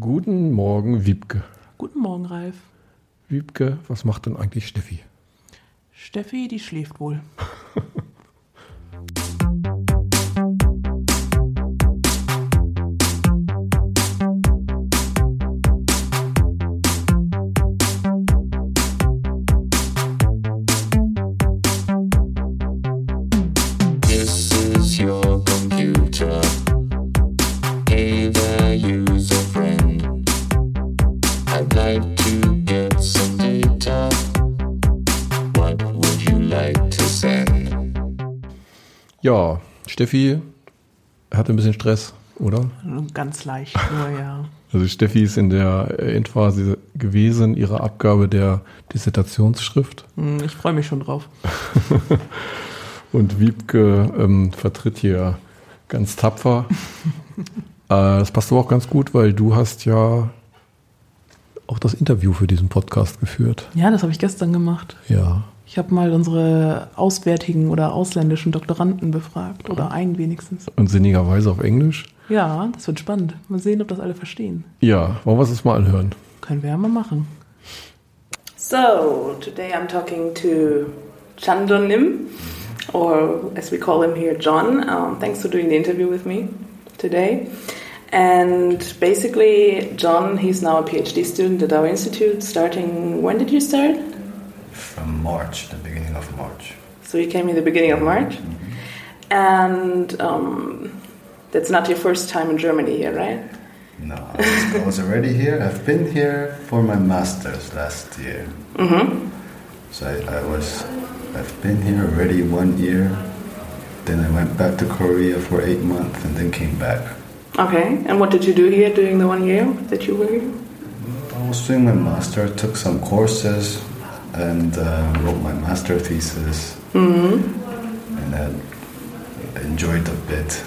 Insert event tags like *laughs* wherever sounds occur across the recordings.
Guten Morgen, Wiebke. Guten Morgen, Ralf. Wiebke, was macht denn eigentlich Steffi? Steffi, die schläft wohl. *laughs* Steffi hatte ein bisschen Stress, oder? Ganz leicht, nur ja. *laughs* Also Steffi ist in der Endphase gewesen, ihrer Abgabe der Dissertationsschrift. Hm, Ich freue mich schon drauf. *laughs* Und Wiebke ähm, vertritt hier ganz tapfer. *laughs* äh, das passt aber auch ganz gut, weil du hast ja auch das Interview für diesen Podcast geführt. Ja, das habe ich gestern gemacht. Ja. Ich habe mal unsere auswärtigen oder ausländischen Doktoranden befragt. Oder einen wenigstens. Und sinnigerweise auf Englisch. Ja, das wird spannend. Mal sehen, ob das alle verstehen. Ja, wollen wir es mal anhören? Können wir ja mal machen. So, today I'm talking to Chandonim, or as we call him here, John. Um, thanks for doing the interview with me today. And basically, John, he's now a PhD student at our institute, starting. When did you start? From March, the beginning of March. So you came in the beginning of March. And um, that's not your first time in Germany here, right? No, I was, I was already here. I've been here for my master's last year. Mm-hmm. So I, I was, I've been here already one year. Then I went back to Korea for eight months and then came back. Okay. And what did you do here during the one year that you were here? I was doing my master, took some courses, and uh, wrote my master thesis. Mm-hmm. And then enjoyed a bit,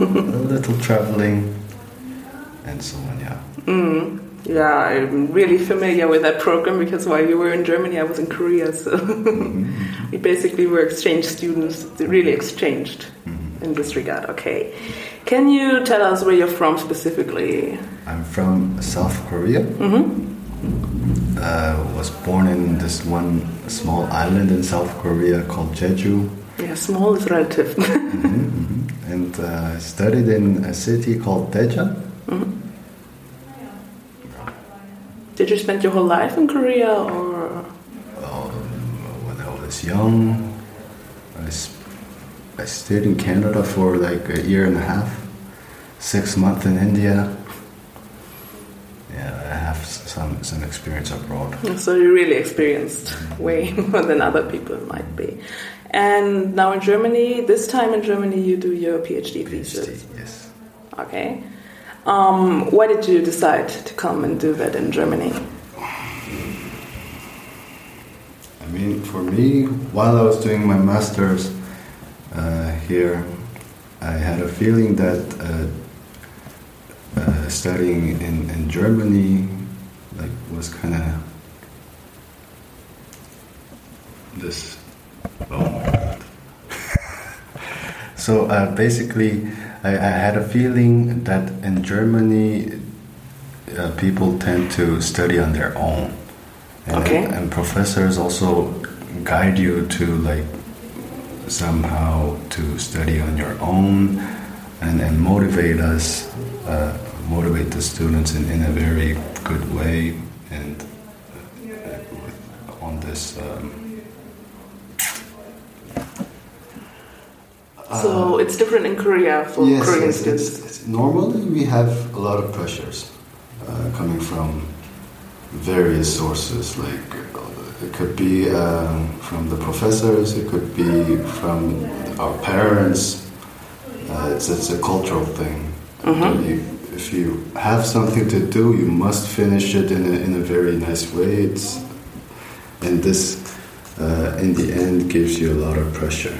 a little traveling, and so on. Yeah. Mm. Yeah, I'm really familiar with that program because while you were in Germany, I was in Korea. So *laughs* we basically were exchange students, really exchanged in this regard. Okay. Can you tell us where you're from specifically? I'm from South Korea. Mm-hmm. Uh, was born in this one small island in South Korea called Jeju, Yeah, small is relative. *laughs* and uh, studied in a city called Daejeon. Mhm. Did you spend your whole life in Korea or? Um, when I was young, I stayed in Canada for like a year and a half, six months in India. Yeah, I have s- some some experience abroad. *laughs* So you really experienced way *laughs* more than other people might be. And now in Germany, this time in Germany, you do your PhD thesis. PhD, yes. Okay. Um, why did you decide to come and do that in Germany? I mean, for me, while I was doing my master's uh, here, I had a feeling that uh, uh, studying in, in Germany was kind of this. Oh my god! so uh, basically, I, I had a feeling that in Germany, uh, people tend to study on their own. And, Okay. and professors also guide you to like somehow to study on your own and, and motivate us, uh, motivate the students in, in a very good way and uh, on this. Um, so it's different in Korea for yes, Korean yes, students. it's, it's, normally we have a lot of pressures uh, coming from various sources. Like uh, it could be um, from the professors, it could be from our parents. Uh, it's, it's a cultural thing. Mhm. If you have something to do, you must finish it in a, in a very nice way. It's, and this, uh, in the end, gives you a lot of pressure.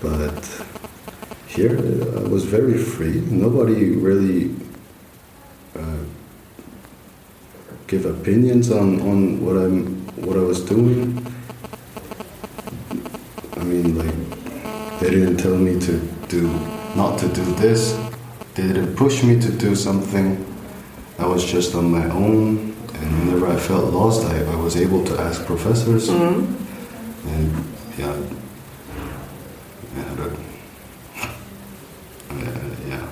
But here, uh, I was very free. Nobody really uh, give opinions on, on what I'm what I was doing. I mean, like they didn't tell me to do not to do this they didn't push me to do something. I was just on my own, and whenever I felt lost, I, I was able to ask professors, Mhm. and yeah, yeah, uh, yeah,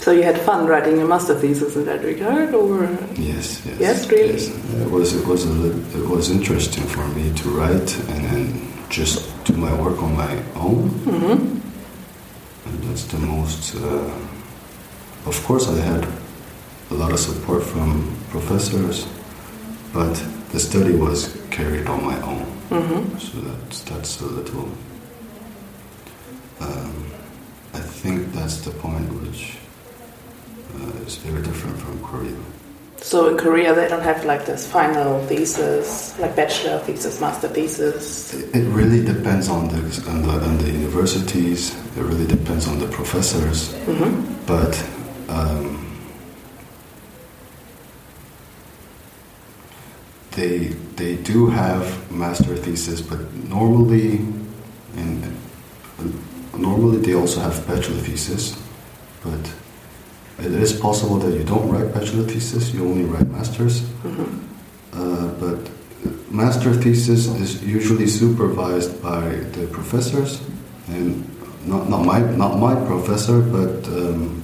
So you had fun writing your master thesis in that regard, or yes, yes, Yes, really? yes. It was it was a, it was interesting for me to write and then just do my work on my own. Mhm. The most. Uh, of course, I had a lot of support from professors, but the study was carried on my own. Mhm. So that's that's a little. Um, I think that's the point which uh, is very different from Korea. So in Korea, they don't have like this final thesis, like bachelor thesis, master thesis. It really depends on the on the, on the universities. It really depends on the professors. hmm but um, they they do have master thesis, but normally, in normally they also have bachelor thesis, but it is possible that you don't write bachelor thesis, you only write masters. hmm Uh, but master thesis is usually supervised by the professors, and not, not my not my professor, but um,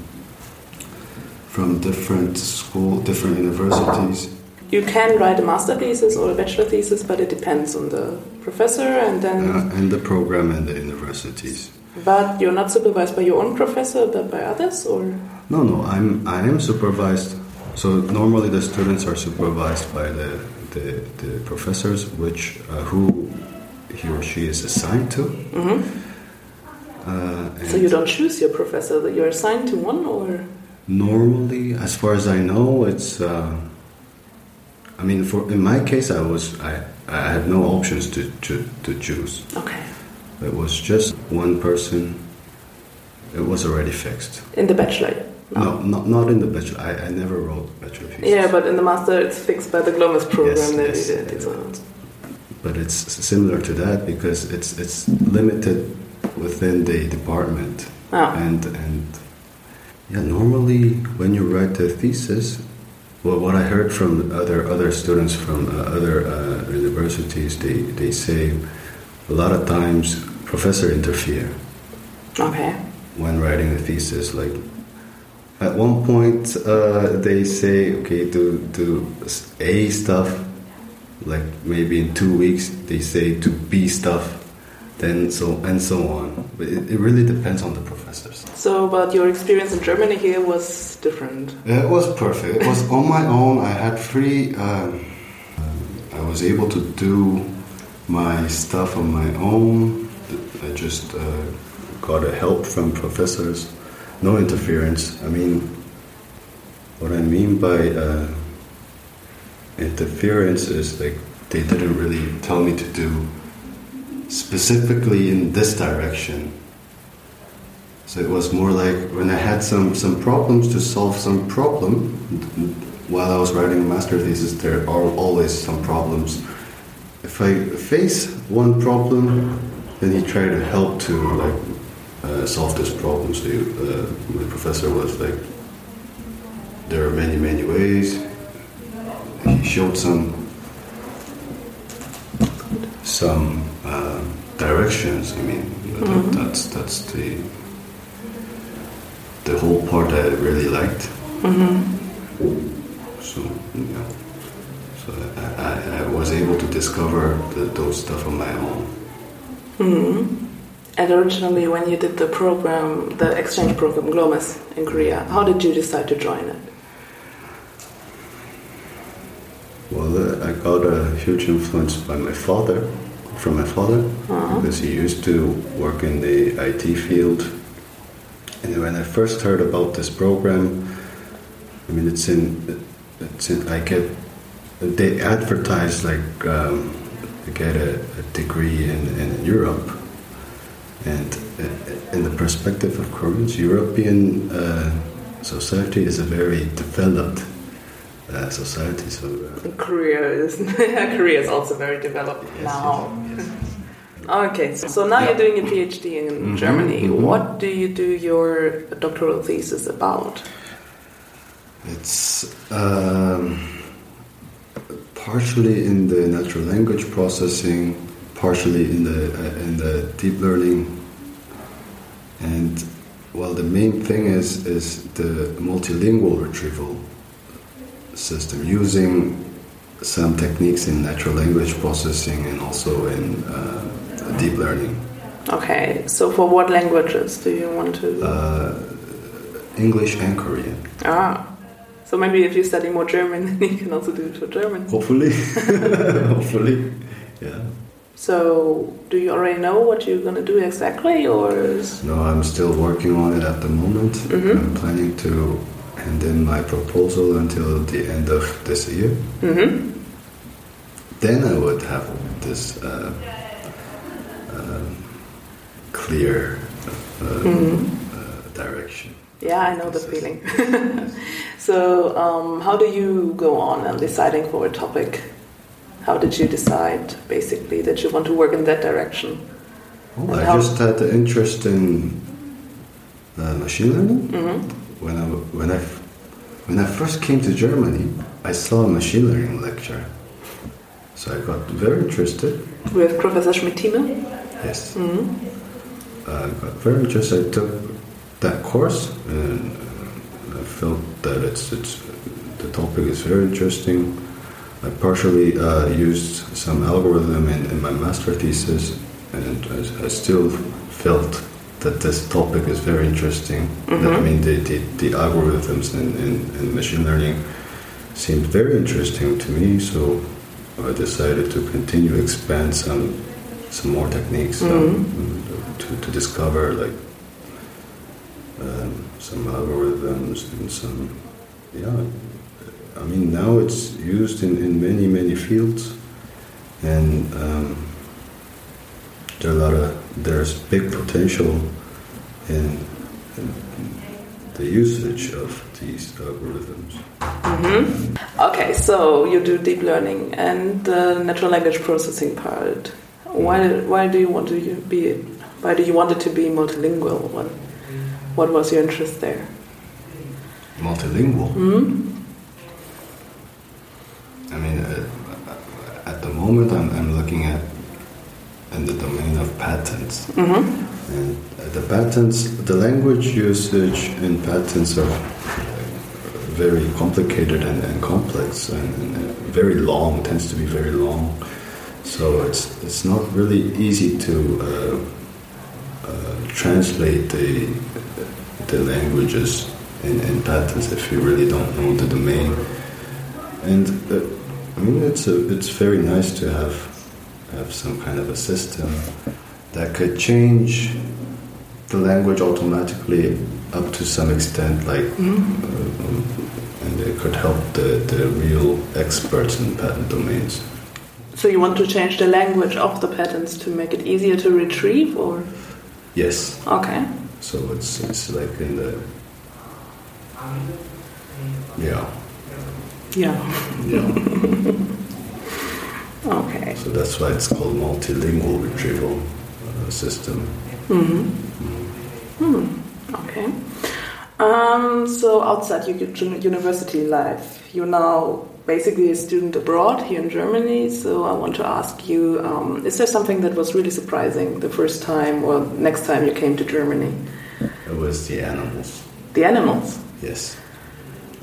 from different school, different universities. You can write a master thesis or a bachelor thesis, but it depends on the professor, and then. Uh, and the program and the universities. But you're not supervised by your own professor, but by others, or No, no, I'm I am supervised. So normally the students are supervised by the the, the professors, which uh, who he or she is assigned to. hmm Uh, so you don't choose your professor; that you're assigned to one, or Normally, as far as I know, it's. Uh, I mean, for in my case, I was I, I had no options to, to to choose. okay, It was just one person. It was already fixed. in the bachelor. No, not not in the bachelor. I, I never wrote bachelor thesis. Yeah, but in the master, it's fixed by the Glomus program Yes, that yes. did. So. but it's similar to that because it's it's limited within the department. Oh. and and yeah normally when you write a thesis well what i heard from other other students from uh, other uh, universities they they say a lot of times professor interfere Okay. when writing a thesis like at one point uh, they say okay do do a stuff like maybe in two weeks they say to b stuff then so and so on but it, it really depends on the professors So, but your experience in Germany here was different. It was perfect. It was *laughs* on my own. I had free. Um, I was able to do my stuff on my own. I just uh, got a help from professors. No interference. I mean, what I mean by uh, interference is like they didn't really tell me to do specifically in this direction. So it was more like when I had some, some problems to solve some problem, while I was writing a master thesis, there are always some problems. If I face one problem, then he tried to help to like uh, solve this problem. So you, uh, my professor was like, there are many many ways. He showed some some uh, directions. I mean, Mhm. that's that's the the whole part I really liked. hmm So yeah, so I, I, I was able to discover the, those stuff on my own. hmm And originally, when you did the program, the exchange program, Glomus, in Korea, how did you decide to join it? Well, uh, I got a huge influence by my father, from my father, Uh-huh. because he used to work in the IT field. And when I first heard about this program, I mean, it's in, it's in, I get, they advertise like um, to get a, a degree in, in Europe. And uh, in the perspective of Koreans, European uh, society is a very developed uh, society. So uh, Korea is *laughs* Korea is also very developed Yes, now. yes, yes. Okay, so, so now Yeah. you're doing a PhD in Mhm, Germany. mhm. What do you do your doctoral thesis about? It's um, partially in the natural language processing, partially in the uh, in the deep learning, and well, the main thing is is the multilingual retrieval system using some techniques in natural language processing and also in uh, deep learning. Okay, so for what languages do you want to? Uh, English and Korean. ah, so maybe if you study more German, *laughs* then you can also do it for German. Hopefully, *laughs* *laughs* hopefully, yeah. So, do you already know what you're gonna do exactly, or No, I'm still working on it at the moment. Mhm. I'm planning to hand in my proposal until the end of this year. hmm Then I would have this uh, um, clear uh, Mhm. uh, direction. Yeah, I know the feeling. *laughs* so, um, how do you go on and deciding for a topic? How did you decide, basically, that you want to work in that direction? Well, I just had the interest in uh, machine learning. hmm When I when I when I first came to Germany, I saw a machine learning lecture, so I got very interested. With Professor Schmidt-Thieme? Yes, hmm I got very interested. I took that course, and uh, I felt that it's it's the topic is very interesting. I partially uh, used some algorithm in, in my master thesis, and I, I still felt that this topic is very interesting. Mhm. I mean, the, the, the algorithms in, in, in machine learning seemed very interesting to me, so I decided to continue expand some some more techniques um, to, to discover like um, some algorithms and some yeah I mean now it's used in, in many many fields and um, there are a lot of there's big potential in, in the usage of these algorithms hmm Okay, so you do deep learning and the natural language processing part. Why, why do you want to be? Why do you want it to be multilingual? What, what was your interest there? multilingual hmm moment, I'm, I'm looking at in the domain of patents, hmm and uh, the patents, the language usage in patents are very complicated and, and complex, and, and very long. Tends to be very long, so it's it's not really easy to uh, uh, translate the the languages in, in patents if you really don't know the domain. And uh, I mean, it's a, it's very nice to have have some kind of a system that could change the language automatically up to some extent, like, uh, and it could help the, the real experts in patent domains. So you want to change the language of the patents to make it easier to retrieve, or? Yes, okay? so it's it's like in the yeah Yeah. yeah. Okay. so that's why it's called multilingual retrieval uh, system. hmm Hmm. Okay. Um, so outside your uni- university life, you're now basically a student abroad here in Germany. So I want to ask you: um, Is there something that was really surprising the first time or next time you came to Germany? It was the animals. The animals. Yes.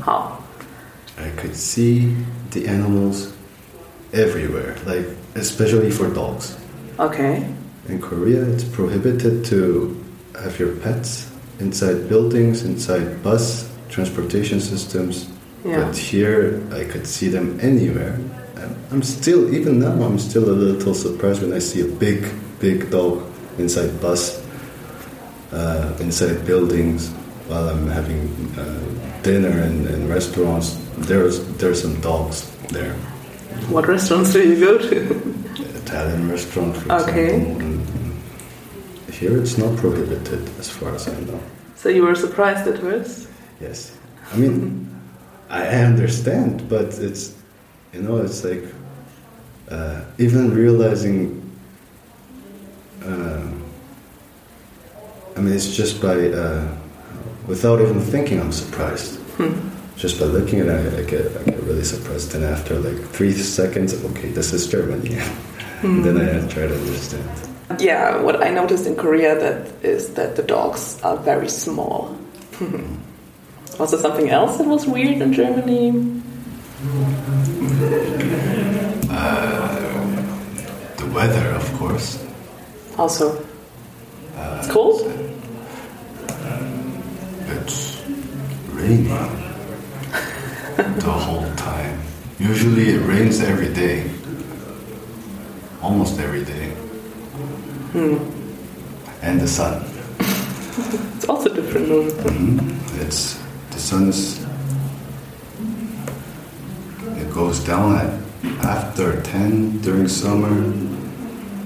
How? I could see the animals everywhere, like especially for dogs. Okay. In Korea, it's prohibited to have your pets inside buildings, inside bus transportation systems. Yeah. But here, I could see them anywhere. And I'm still, even now, I'm still a little surprised when I see a big, big dog inside bus, uh, inside buildings, while I'm having uh, dinner in, in restaurants. There's there's some dogs there. What restaurants do you go to? Italian restaurant, for Okay. example. And here it's not prohibited, as far as I know. so you were surprised at first. Yes, I mean, I understand, but it's you know, it's like uh, even realizing uh, I mean, it's just by, uh, without even thinking, I'm surprised. Just by looking at it, I get, I get really surprised. And after like three seconds, okay, this is Germany. *laughs* and then I try to understand. Yeah, what I noticed in Korea that is that the dogs are very small. *laughs* was there something else that was weird in Germany? Uh, the weather, of course. Also, uh, it's cold. It's raining the whole time. Usually it rains every day. Almost every day. Hmm. And the sun. *laughs* It's also different. moon. Mm-hmm. It's the sun is it goes down at after 10 during summer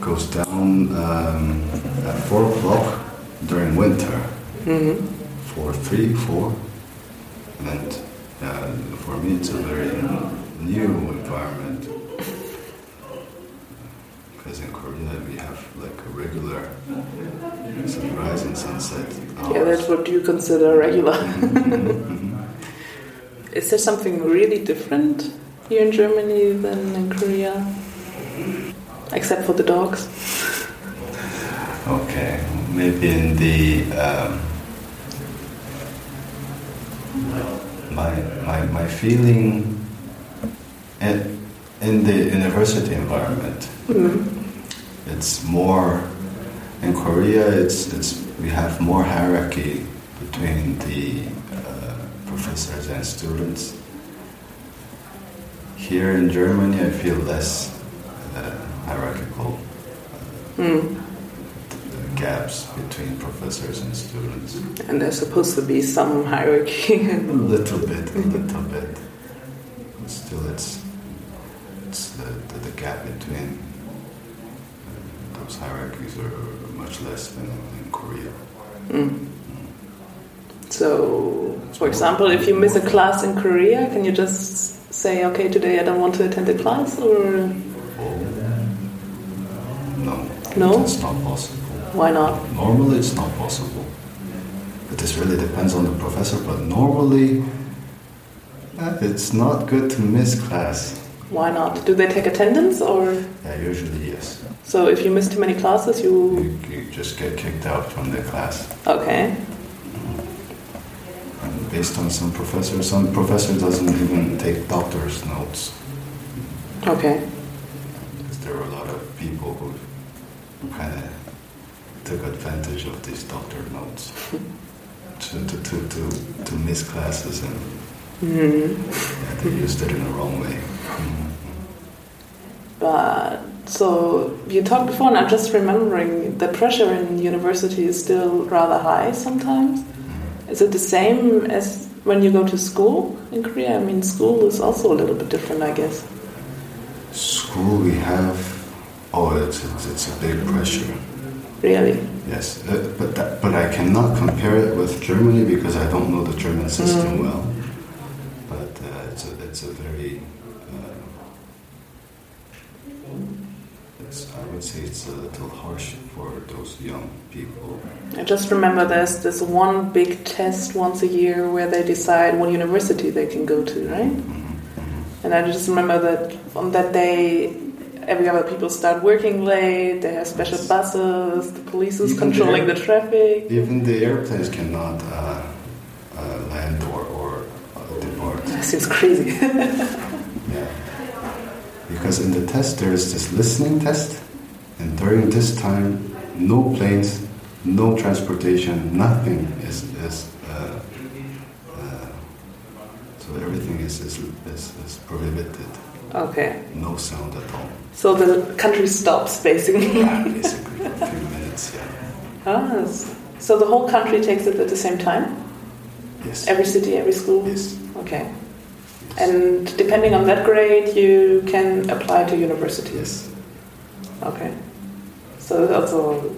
goes down um, at 4 o'clock during winter mm-hmm. for 3 4 and uh, for me it's a very new environment because in Korea we have like a regular sunrise and sunset Yeah, that's what you consider regular. Is there something really different here in Germany than in Korea? Except for the dogs. Okay, maybe in the um, my my my feeling in, in the university environment. It's more in Korea. It's it's we have more hierarchy between the uh, professors and students. Here in Germany, I feel less uh, hierarchical gaps between professors and students. And there's supposed to be some hierarchy. *laughs* A little bit, a little bit. But still, it's it's the, the, the gap between uh, those hierarchies are much less than in Korea. so, for example, if you miss a class in Korea, can you just say, okay, today I don't want to attend the class? Or Oh, no, No? it's not possible. Why not? Normally, it's not possible. But this really depends on the professor. But normally, uh, it's not good to miss class. Why not? Do they take attendance? Or Yeah, usually yes. so if you miss too many classes, you. You, you just get kicked out from the class. Okay. And based on some professors, some professor doesn't even take doctor's notes. Okay. Because there are a lot of people who, who kind of took advantage of these doctor notes to, to, to, to, to miss classes and mm-hmm. yeah, they used it in the wrong way. But so you talked before, and I'm just remembering the pressure in university is still rather high sometimes. Mm-hmm. Is it the same as when you go to school in Korea? I mean, school is also a little bit different, I guess. School we have, oh, it's, it's, it's a big pressure. Really? Yes, uh, but that, but I cannot compare it with Germany because I don't know the German system well. But uh, it's a it's a very uh, it's, I would say it's a little harsh for those young people. I just remember there's this one big test once a year where they decide what university they can go to, right? And I just remember that on that day, every other people start working late. They have special buses. The police is Even controlling the there- traffic. Even the airplanes cannot uh, uh, land or or uh, depart. *laughs* That seems crazy. *laughs* Yeah. Because in the test there is this listening test, and during this time, no planes, no transportation, nothing is is. Uh, uh, so everything is is, is is prohibited. Okay, No sound at all. so the country stops basically. Yeah, basically for a few *laughs* minutes. Yeah. ah, so the whole country takes it at the same time. Yes. Every city, every school. Yes. Okay. And depending on that grade, you can apply to universities. Yes. Okay. So also,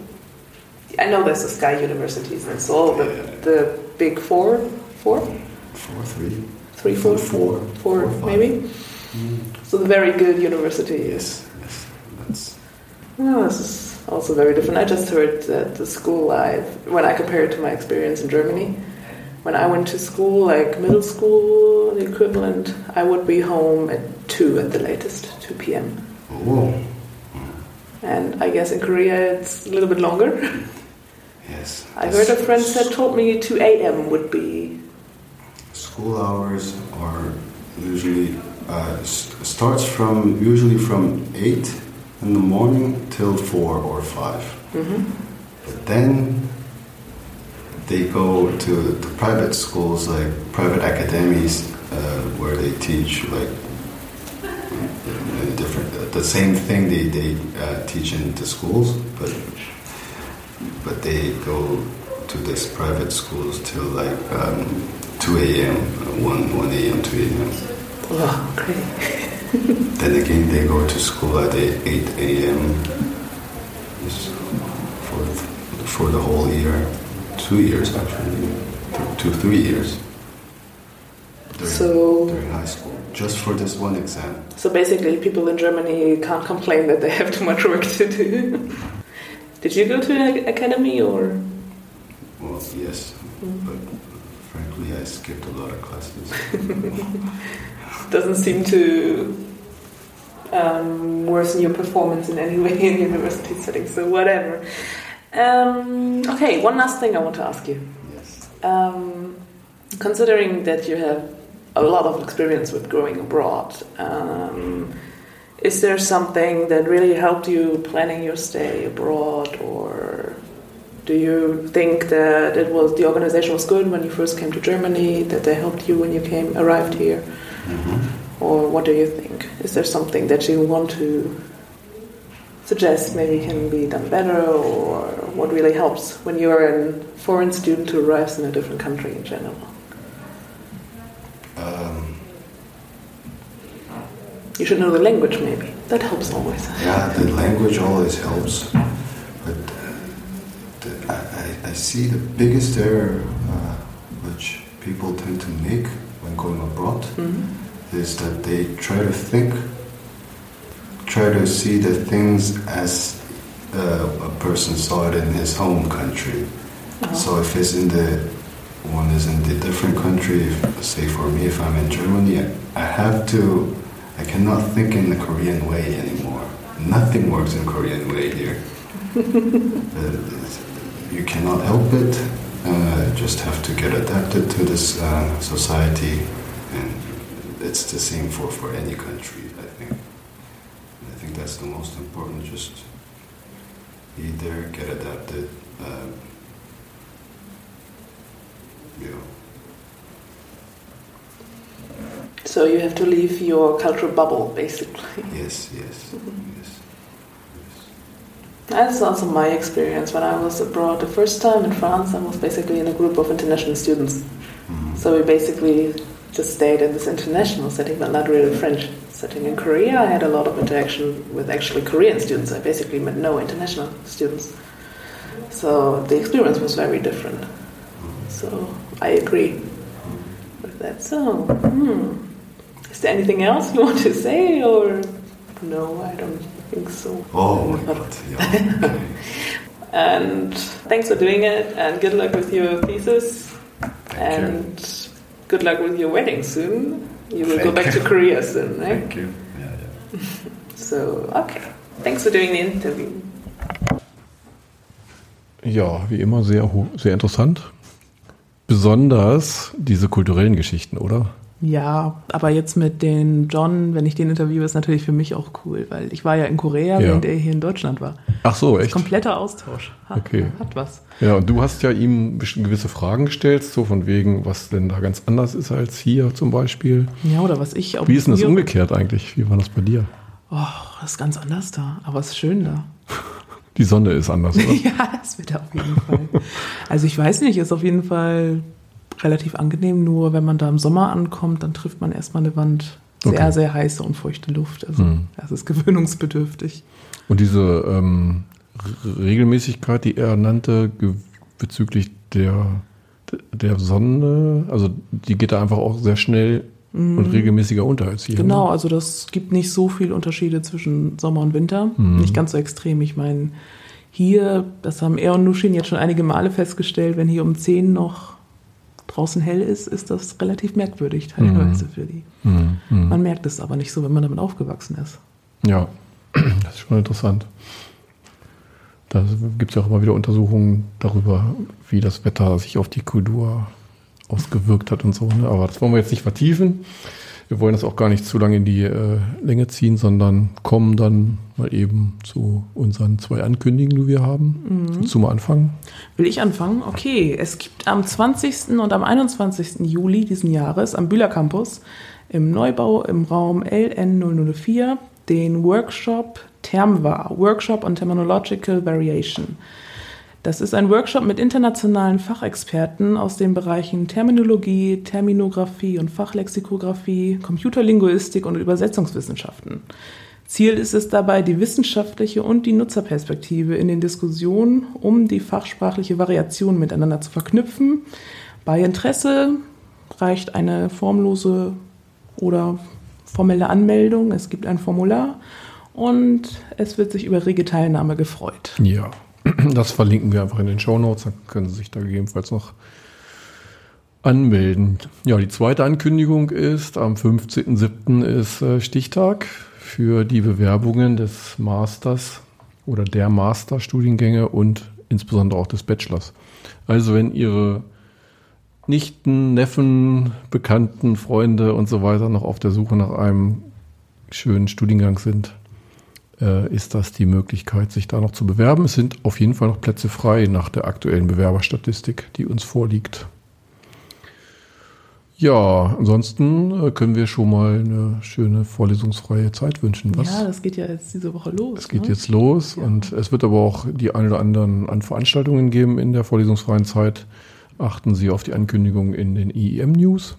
I know there's the Sky Universities and Seoul, the, Yeah. the big four, four, Four, three. three, four, Four. four, Four, five. Maybe. So the very good university. Yes. Yes. That's. Oh, this is also very different. I just heard that the school life, when I compare it to my experience in Germany, when I went to school, like middle school, the equivalent, I would be home at 2 at the latest, 2 p.m. Oh, And I guess in Korea it's a little bit longer. yes. I heard a friend said, told me 2 a.m. would be. School hours are usually uh, starts from usually from eight in the morning till four or 5 hmm But then they go to the private schools, like private academies, uh, where they teach like uh, different, the same thing they they uh, teach in the schools, but but they go to this private schools till like um, 2 a.m., 1 1 a.m., 2 a.m. Oh, great. Then again, they go to school at 8 a.m. For for the whole year, two years actually, two three years. During, So- during high school, just for this one exam. So basically, people in Germany can't complain that they have too much work to do. Did you go to an academy or? Well, yes, mm-hmm. but frankly, I skipped a lot of classes. *laughs* doesn't seem to um, worsen your performance in any *laughs* way in university settings. So whatever. Um, okay, one last thing I want to ask you. yes. Um, considering that you have a lot of experience with growing abroad, um, is there something that really helped you planning your stay abroad, or do you think that it was the organization was good when you first came to Germany, that they helped you when you came arrived here, hmm or what do you think? Is there something that you want to suggest maybe can be done better, or what really helps when you're a foreign student who arrives in a different country in general? Um, You should know the language, maybe. That helps always. Yeah, the language always helps, but uh, I, I see the biggest error uh, which people tend to make when going abroad Mhm. is that they try to think, try to see the things as uh, a person saw it in his home country. Uh-huh. So if it's in the one is in the different country, if, say for me, if I'm in Germany, I have to, I cannot think in the Korean way anymore. Nothing works in Korean way here. *laughs* Uh, you cannot help it. Uh, just have to get adapted to this uh, society, and it's the same for, for any country. I think. I think that's the most important. Just be there, get adapted. Uh, you know, So you have to leave your cultural bubble, basically. yes, yes, yes. That's also my experience when I was abroad. The first time in France, I was basically in a group of international students. Mhm. So we basically just stayed in this international setting, but not really French setting. In Korea, I had a lot of interaction with actually Korean students. I basically met no international students. So the experience was very different. So I agree with that. So, hmm. is there anything else you want to say, or no? I don't think so. Oh my God! Yeah. Okay. And thanks for doing it, and good luck with your thesis, Thank you. and good luck with your wedding soon. You will go Thank back you. to Korea soon, right? Thank you. Yeah, yeah. *laughs* So, okay. Thanks for doing the interview. Ja, wie immer sehr, ho- sehr interessant. Besonders diese kulturellen Geschichten, oder? Ja, aber jetzt mit den John, wenn ich den interviewe, ist natürlich für mich auch cool, weil ich war ja in Korea, Ja. während er hier in Deutschland war. Ach so, echt? Kompletter Austausch. Hat, Okay. hat was. Ja, und du hast ja ihm gewisse Fragen gestellt, so von wegen, was denn da ganz anders ist als hier zum Beispiel. Ja, oder was ich auch. Wie ist denn das umgekehrt eigentlich? Wie war das bei dir? Oh, das ist ganz anders da, aber es ist schön da. Die Sonne ist anders, oder? *laughs* ja, das wird auf jeden Fall. Also ich weiß nicht, ist auf jeden Fall relativ angenehm, nur wenn man da im Sommer ankommt, dann trifft man erstmal eine Wand. Sehr, Okay. sehr heiße und feuchte Luft. Also Hm. das ist gewöhnungsbedürftig. Und diese ähm, Regelmäßigkeit, die er nannte, bezüglich der, der Sonne, also die geht da einfach auch sehr schnell und regelmäßiger unter als hier. Mhm. Genau, ne? also das gibt nicht so viele Unterschiede zwischen Sommer und Winter. Mhm. Nicht ganz so extrem. Ich meine, hier, das haben er und Nushin jetzt schon einige Male festgestellt, wenn hier um 10 noch draußen hell ist, ist das relativ merkwürdig teilweise für die. Mhm. Mhm. Man merkt es aber nicht so, wenn man damit aufgewachsen ist. Ja, *clears throat* das ist schon interessant. Da gibt es ja auch immer wieder Untersuchungen darüber, wie das Wetter sich auf die Kultur ausgewirkt hat und so. Ne? Aber das wollen wir jetzt nicht vertiefen. Wir wollen das auch gar nicht zu lange in die äh, Länge ziehen, sondern kommen dann mal eben zu unseren zwei Ankündigungen, die wir haben. Du mal anfangen? Will ich anfangen? Okay, es gibt am 20. und am 21. Juli diesen Jahres am Bühler Campus im Neubau im Raum LN004 den Workshop Termvar, Workshop on Terminological Variation. Das ist ein Workshop mit internationalen Fachexperten aus den Bereichen Terminologie, Terminographie und Fachlexikographie, Computerlinguistik und Übersetzungswissenschaften. Ziel ist es dabei, die wissenschaftliche und die Nutzerperspektive in den Diskussionen um die fachsprachliche Variation miteinander zu verknüpfen. Bei Interesse reicht eine formlose oder formelle Anmeldung. Es gibt ein Formular und es wird sich über rege Teilnahme gefreut. Ja, *clears throat* das verlinken wir einfach in den Show Notes. Dann können Sie sich da gegebenenfalls noch anmelden. Ja, die zweite Ankündigung ist, am 15.07. ist äh, Stichtag für die Bewerbungen des Masters oder der Masterstudiengänge und insbesondere auch des Bachelors. Also wenn Ihre Nichten, Neffen, Bekannten, Freunde und so weiter noch auf der Suche nach einem schönen Studiengang sind, äh, ist das die Möglichkeit, sich da noch zu bewerben. Es sind auf jeden Fall noch Plätze frei nach der aktuellen Bewerberstatistik, die uns vorliegt. Ja, ansonsten äh, können wir schon mal eine schöne vorlesungsfreie Zeit wünschen. Was? Ja, das geht ja jetzt diese Woche los. Es geht ne? jetzt los Ja. und es wird aber auch die ein oder anderen an Veranstaltungen geben in der vorlesungsfreien Zeit. Achten Sie auf die Ankündigung in den IEM News.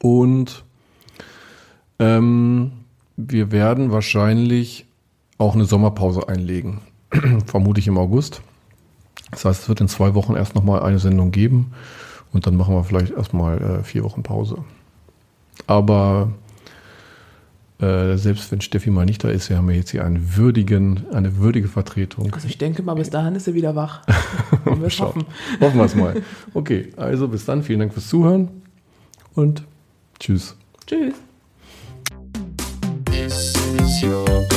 Und ähm, wir werden wahrscheinlich auch eine Sommerpause einlegen, *clears throat* vermutlich im August. Das heißt, es wird in zwei Wochen erst nochmal eine Sendung geben und dann machen wir vielleicht erstmal äh, vier Wochen Pause. Aber äh, selbst wenn Steffi mal nicht da ist, wir haben ja jetzt hier einen würdigen, eine würdige Vertretung. Also ich denke mal, bis dahin ist er wieder wach. *laughs* Wollen wir hoffen. Hoffen wir es mal. Okay, also bis dann. Vielen Dank fürs Zuhören und tschüss. Tschüss. This is your computer.